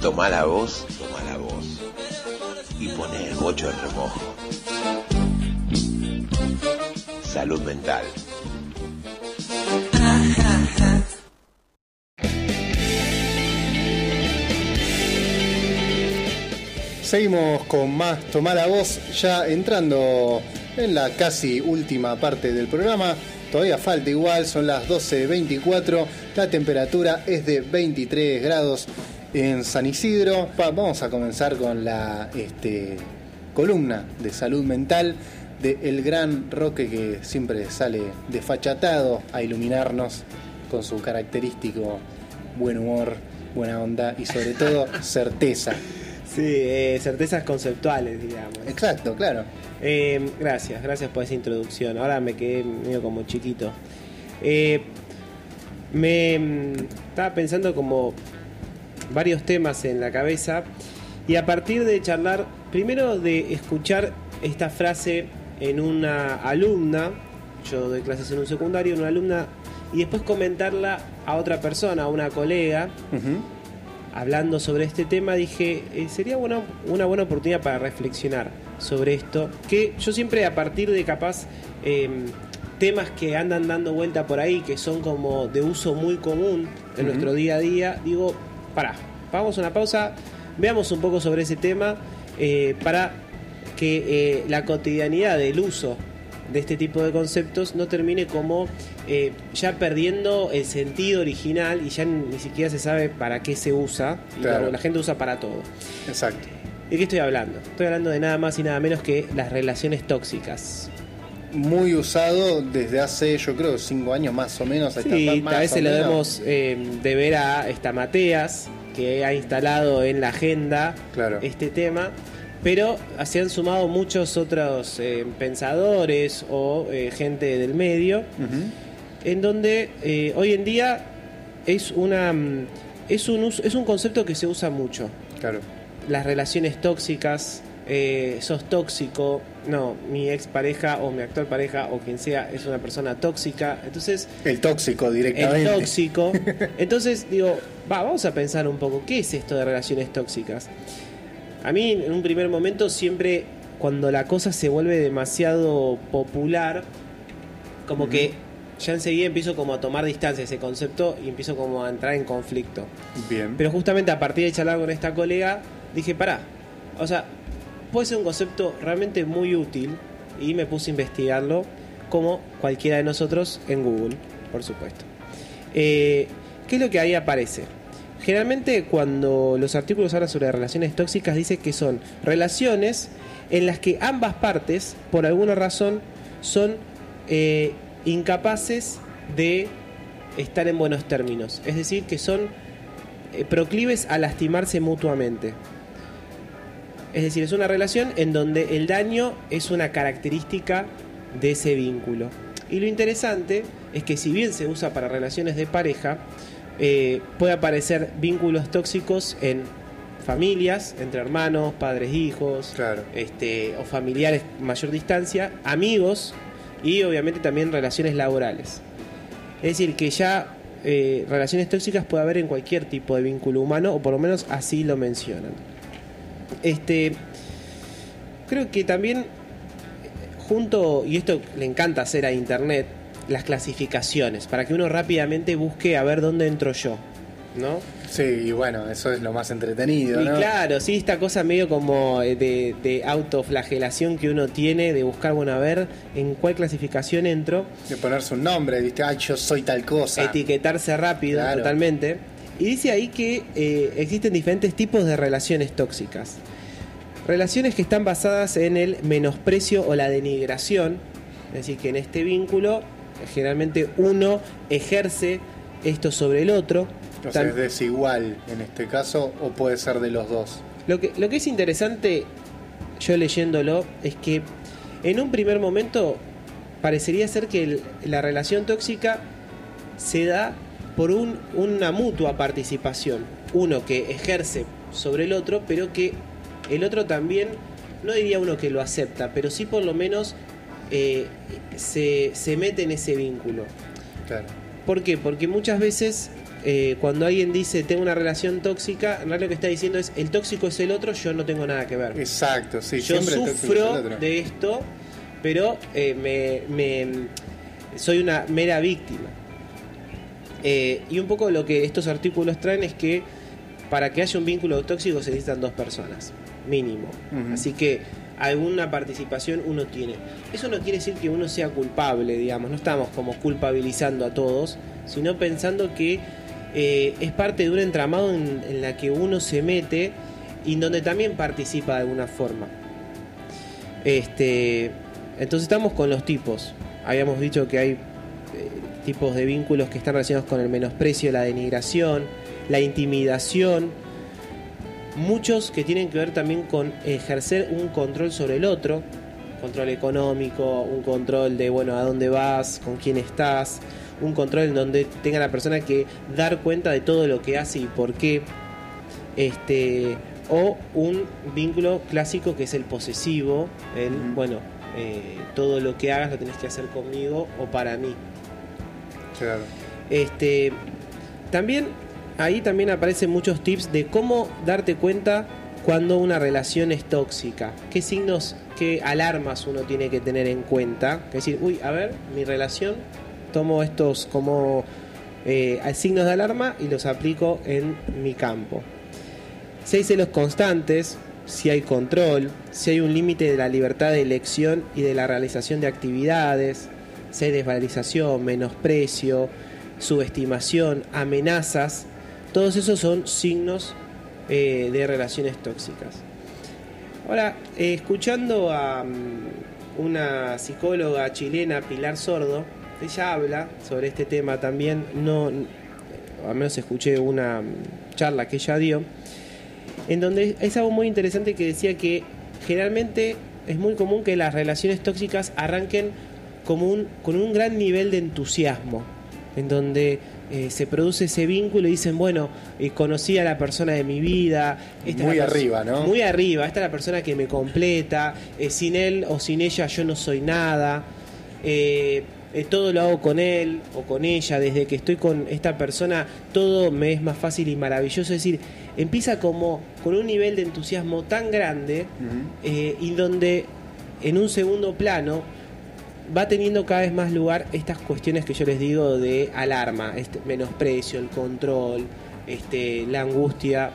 Toma la voz, toma la voz. Y pone el bocho en remojo. Salud mental. Seguimos con más Tomar la Voz, ya entrando en la casi última parte del programa. Todavía falta igual, son las 12.24, la temperatura es de 23 grados en San Isidro. Va- vamos a comenzar con la este, columna de salud mental de el gran Roque que siempre sale desfachatado a iluminarnos con su característico buen humor, buena onda y sobre todo certeza. Sí, eh, certezas conceptuales, digamos. Exacto, claro. Eh, gracias, gracias por esa introducción. Ahora me quedé medio como chiquito. Eh, me estaba pensando como varios temas en la cabeza y a partir de charlar, primero de escuchar esta frase en una alumna, yo doy clases en un secundario, en una alumna, y después comentarla a otra persona, a una colega, Ujú. Hablando sobre este tema, dije, eh, sería bueno, una buena oportunidad para reflexionar sobre esto, que yo siempre a partir de capaz eh, temas que andan dando vuelta por ahí, que son como de uso muy común en nuestro día a día, digo, pará, vamos a una pausa, veamos un poco sobre ese tema, eh, para que eh, la cotidianidad del uso de este tipo de conceptos no termine como eh, ya perdiendo el sentido original y ya ni siquiera se sabe para qué se usa. Y Claro. la, la gente usa para todo. Exacto. ¿De qué estoy hablando? Estoy hablando de nada más y nada menos que las relaciones tóxicas. Muy usado desde hace, yo creo, cinco años más o menos. Sí, a o veces lo debemos eh, deber a esta Mateas, que ha instalado en la agenda Claro. este tema, pero se han sumado muchos otros eh, pensadores o eh, gente del medio, en donde eh, hoy en día es una mm, es un es un concepto que se usa mucho. Claro. Las relaciones tóxicas, sos tóxico, no, mi ex pareja o mi actual pareja o quien sea es una persona tóxica, entonces El tóxico el directamente. tóxico. Entonces digo, va, vamos a pensar un poco, ¿qué es esto de relaciones tóxicas? A mí en un primer momento siempre cuando la cosa se vuelve demasiado popular, como que ya enseguida empiezo como a tomar distancia de ese concepto y empiezo como a entrar en conflicto. Bien. Pero justamente a partir de charlar con esta colega, dije, pará, o sea, puede ser un concepto realmente muy útil y me puse a investigarlo como cualquiera de nosotros en Google, por supuesto. Eh, ¿Qué es lo que ahí aparece? Generalmente cuando los artículos hablan sobre relaciones tóxicas dice que son relaciones en las que ambas partes, por alguna razón, son eh, incapaces de estar en buenos términos. Es decir, que son eh, proclives a lastimarse mutuamente. Es decir, es una relación en donde el daño es una característica de ese vínculo. Y lo interesante es que si bien se usa para relaciones de pareja, eh, puede aparecer vínculos tóxicos en familias, entre hermanos, padres, hijos, Claro. este, o familiares mayor distancia, amigos y obviamente también relaciones laborales. Es decir, que ya eh, relaciones tóxicas puede haber en cualquier tipo de vínculo humano, o por lo menos así lo mencionan. Este, creo que también, eh, junto, y esto le encanta hacer a Internet, las clasificaciones, para que uno rápidamente busque a ver dónde entro yo, ¿no? Sí, y bueno, eso es lo más entretenido, Y claro, sí, esta cosa medio como eh, de, de autoflagelación que uno tiene, de buscar, bueno, a ver en cuál clasificación entro, De ponerse un nombre, ¿viste? Ay, yo soy tal cosa. etiquetarse rápido, Claro. totalmente. Y dice ahí que eh, existen diferentes tipos de relaciones tóxicas. Relaciones que están basadas en el menosprecio o la denigración, es decir, que en este vínculo generalmente uno ejerce esto sobre el otro. O sea, es desigual en este caso, o puede ser de los dos. Lo que, lo que es interesante, yo leyéndolo, es que en un primer momento parecería ser que el- la relación tóxica se da por un- una mutua participación. Uno que ejerce sobre el otro, pero que el otro también, no diría uno que lo acepta, pero sí por lo menos eh, se, se mete en ese vínculo. Claro. ¿Por qué? Porque muchas veces eh, cuando alguien dice tengo una relación tóxica, en realidad lo que está diciendo es el tóxico es el otro, yo no tengo nada que ver. Exacto, sí. yo sufro de esto, pero eh, me, me- soy una mera víctima. Y un poco lo que estos artículos traen es que para que haya un vínculo tóxico se necesitan dos personas, mínimo. Así que alguna participación uno tiene. Eso no quiere decir que uno sea culpable, digamos, no estamos como culpabilizando a todos, sino pensando que eh, es parte de un entramado en, la que uno se mete y donde también participa de alguna forma. Este, entonces estamos con los tipos. Habíamos dicho que hay eh, tipos de vínculos que están relacionados con el menosprecio, la denigración, la intimidación. Muchos que tienen que ver también con ejercer un control sobre el otro, control económico, un control de bueno a dónde vas, con quién estás, un control en donde tenga la persona que dar cuenta de todo lo que hace y por qué. Este, o un vínculo clásico que es el posesivo, el bueno, eh, todo lo que hagas lo tenés que hacer conmigo o para mí. Claro. Este, también ahí también aparecen muchos tips de cómo darte cuenta cuando una relación es tóxica. ¿Qué signos, qué alarmas uno tiene que tener en cuenta? Es decir, uy, a ver, mi relación, tomo estos como eh, signos de alarma y los aplico en mi campo. Hay celos constantes, si hay control, si hay un límite de la libertad de elección y de la realización de actividades, si hay desvalorización, menosprecio, subestimación, amenazas, todos esos son signos eh, de relaciones tóxicas. Ahora, eh, escuchando a mm, una psicóloga chilena, Pilar Sordo, ella habla sobre este tema también, no, al menos escuché una mm, charla que ella dio, en donde es algo muy interesante que decía que generalmente es muy común que las relaciones tóxicas arranquen como un, con un gran nivel de entusiasmo, en donde eh, se produce ese vínculo y dicen, bueno, eh, conocí a la persona de mi vida. esta Muy arriba, ¿no? Muy arriba, esta es la persona que me completa, eh, sin él o sin ella yo no soy nada. Todo lo hago con él o con ella, desde que estoy con esta persona, todo me es más fácil y maravilloso. Es decir, empieza como con un nivel de entusiasmo tan grande y donde en un segundo plano va teniendo cada vez más lugar estas cuestiones que yo les digo de alarma, este menosprecio, el control, este, la angustia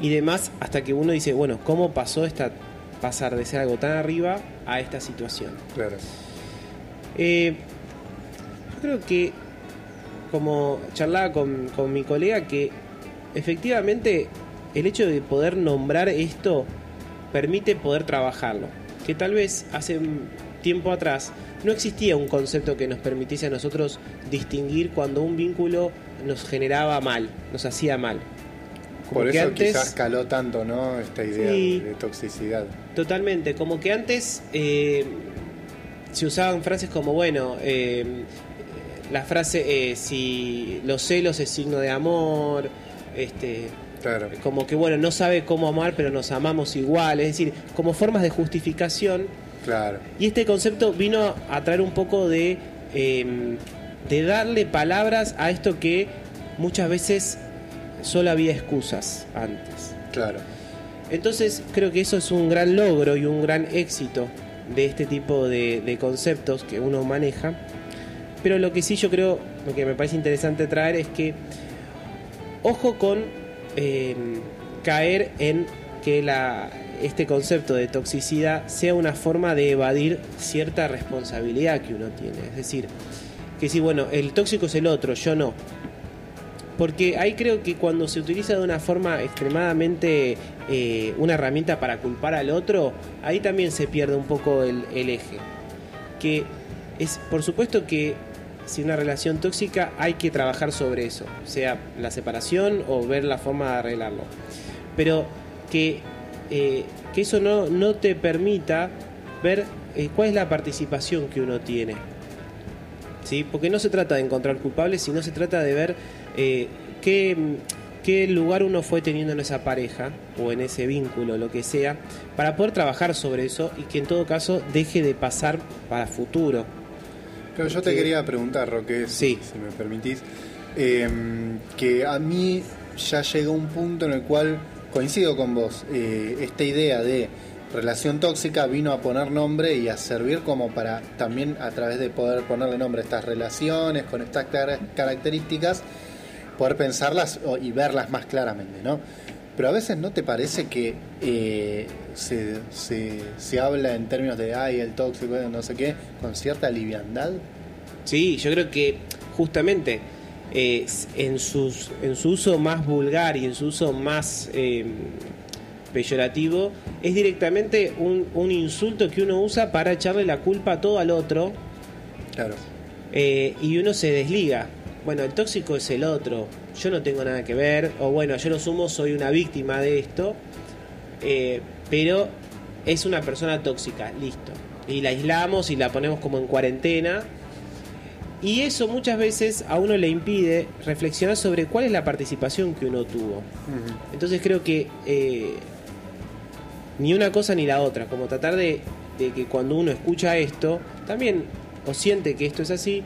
y demás, hasta que uno dice, bueno, ¿cómo pasó esta pasar de ser algo tan arriba a esta situación? Claro. Eh, yo creo que, como charlaba con, con mi colega, que efectivamente el hecho de poder nombrar esto permite poder trabajarlo. Que tal vez hace tiempo atrás no existía un concepto que nos permitiese a nosotros distinguir cuando un vínculo nos generaba mal, nos hacía mal. Como Por eso antes- quizás caló tanto, ¿no? Esta idea Sí. de toxicidad. Totalmente, como que antes eh, se usaban frases como, bueno, eh, la frase, eh, si los celos es signo de amor, este, Claro. como que, bueno, no sabe cómo amar, pero nos amamos igual, es decir, como formas de justificación. Claro. Y este concepto vino a traer un poco de, eh, de darle palabras a esto que muchas veces solo había excusas antes. Claro. Entonces creo que eso es un gran logro y un gran éxito de este tipo de, de conceptos que uno maneja. Pero lo que sí yo creo, lo que me parece interesante traer es que ojo con eh, caer en que la, este concepto de toxicidad sea una forma de evadir cierta responsabilidad que uno tiene. Es decir, que si bueno, el tóxico es el otro, yo no. Porque ahí creo que cuando se utiliza de una forma extremadamente eh, una herramienta para culpar al otro, ahí también se pierde un poco el, el eje. Que es, por supuesto que si una relación tóxica hay que trabajar sobre eso, sea la separación o ver la forma de arreglarlo. Pero que, eh, que eso no, no te permita ver eh, cuál es la participación que uno tiene. ¿sí? Porque no se trata de encontrar culpables, sino se trata de ver eh, qué, qué lugar uno fue teniendo en esa pareja o en ese vínculo, lo que sea, para poder trabajar sobre eso y que en todo caso deje de pasar para futuro. Pero yo te Que- quería preguntar, Roque, Sí. si me permitís. eh, que a mí ya llegó un punto en el cual coincido con vos. Eh, esta idea de relación tóxica vino a poner nombre y a servir como para también a través de poder ponerle nombre a estas relaciones con estas características, poder pensarlas y verlas más claramente, ¿no? Pero a veces no te parece que eh, se, se, habla en términos de, ay, el tóxico, no sé qué, con cierta liviandad. Sí, yo creo que justamente eh, en, sus, en su uso más vulgar y en su uso más eh, peyorativo, es directamente un, un, insulto que uno usa para echarle la culpa a todo al otro. Claro. y uno se desliga. Bueno, el tóxico es el otro yo no tengo nada que ver, o bueno, yo lo sumo, soy una víctima de esto, eh, pero es una persona tóxica, listo. Y la aislamos y la ponemos como en cuarentena. Y eso muchas veces a uno le impide reflexionar sobre cuál es la participación que uno tuvo. Entonces creo que eh, ni una cosa ni la otra, como tratar de, de, que cuando uno escucha esto, también o siente que esto es así,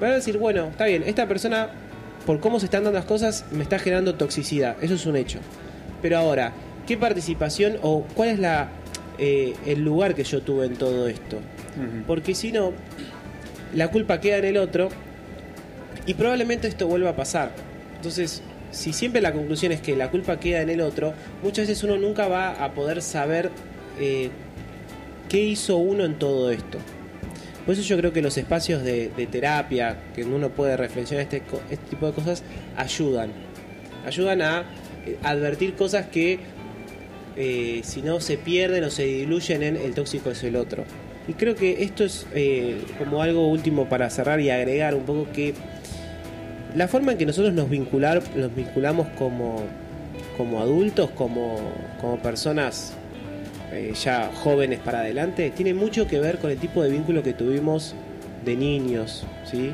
va a decir, bueno, está bien, esta persona por cómo se están dando las cosas, me está generando toxicidad. Eso es un hecho. Pero ahora, ¿qué participación o cuál es la, eh, el lugar que yo tuve en todo esto? Porque si no, la culpa queda en el otro y probablemente esto vuelva a pasar. Entonces, si siempre la conclusión es que la culpa queda en el otro, muchas veces uno nunca va a poder saber eh, qué hizo uno en todo esto. Por eso yo creo que los espacios de, terapia, que uno puede reflexionar este, este tipo de cosas, ayudan. Ayudan a eh, advertir cosas que eh, si no se pierden o se diluyen en el tóxico es el otro. Y creo que esto es eh, como algo último para cerrar y agregar un poco que la forma en que nosotros nos, vincular, nos vinculamos como, como adultos, como, como personas eh, ya jóvenes para adelante, tiene mucho que ver con el tipo de vínculo que tuvimos de niños. ¿sí?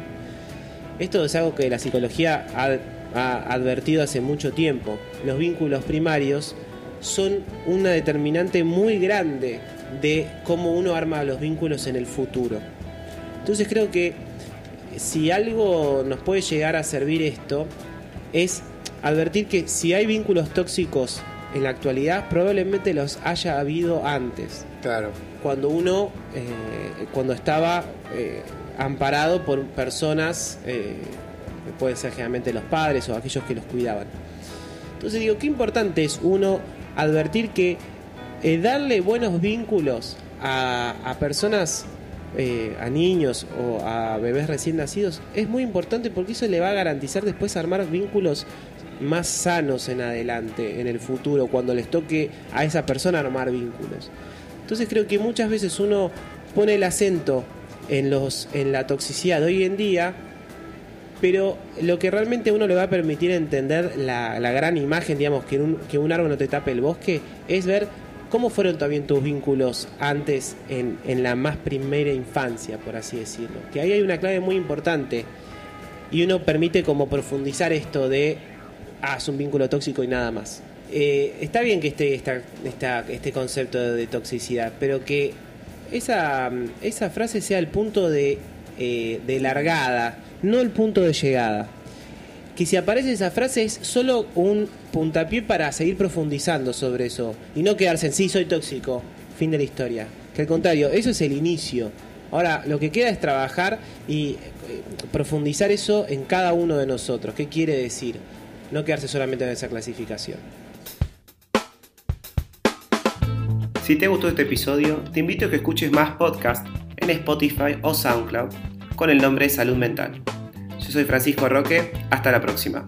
Esto es algo que la psicología ha, advertido hace mucho tiempo. Los vínculos primarios son una determinante muy grande de cómo uno arma los vínculos en el futuro. Entonces creo que si algo nos puede llegar a servir esto es advertir que si hay vínculos tóxicos en la actualidad probablemente los haya habido antes. Claro. Cuando uno, eh, cuando estaba eh, amparado por personas, eh, pueden ser generalmente los padres o aquellos que los cuidaban. Entonces digo, qué importante es uno advertir que darle buenos vínculos a, personas a niños o a bebés recién nacidos es muy importante porque eso le va a garantizar después armar vínculos más sanos en adelante, en el futuro, cuando les toque a esa persona armar vínculos. Entonces creo que muchas veces uno pone el acento en, la toxicidad de hoy en día, pero lo que realmente uno le va a permitir entender la, gran imagen, digamos, que un, que un árbol no te tape el bosque, es ver cómo fueron también tus vínculos antes en, la más primera infancia, por así decirlo. Que ahí hay una clave muy importante y uno permite como profundizar esto de ah, es un vínculo tóxico y nada más. Eh, está bien que esté este concepto de toxicidad, pero que esa, frase sea el punto eh, de largada, no el punto de llegada. Que si aparece esa frase es solo un puntapié para seguir profundizando sobre eso y no quedarse en sí, soy tóxico, fin de la historia. Que al contrario, eso es el inicio. Ahora, lo que queda es trabajar y eh, profundizar eso en cada uno de nosotros. ¿Qué quiere decir? no quedarse solamente en esa clasificación. Si te gustó este episodio, te invito a que escuches más podcasts en Spotify o SoundCloud con el nombre Salud Mental. Soy Francisco Roque, hasta la próxima.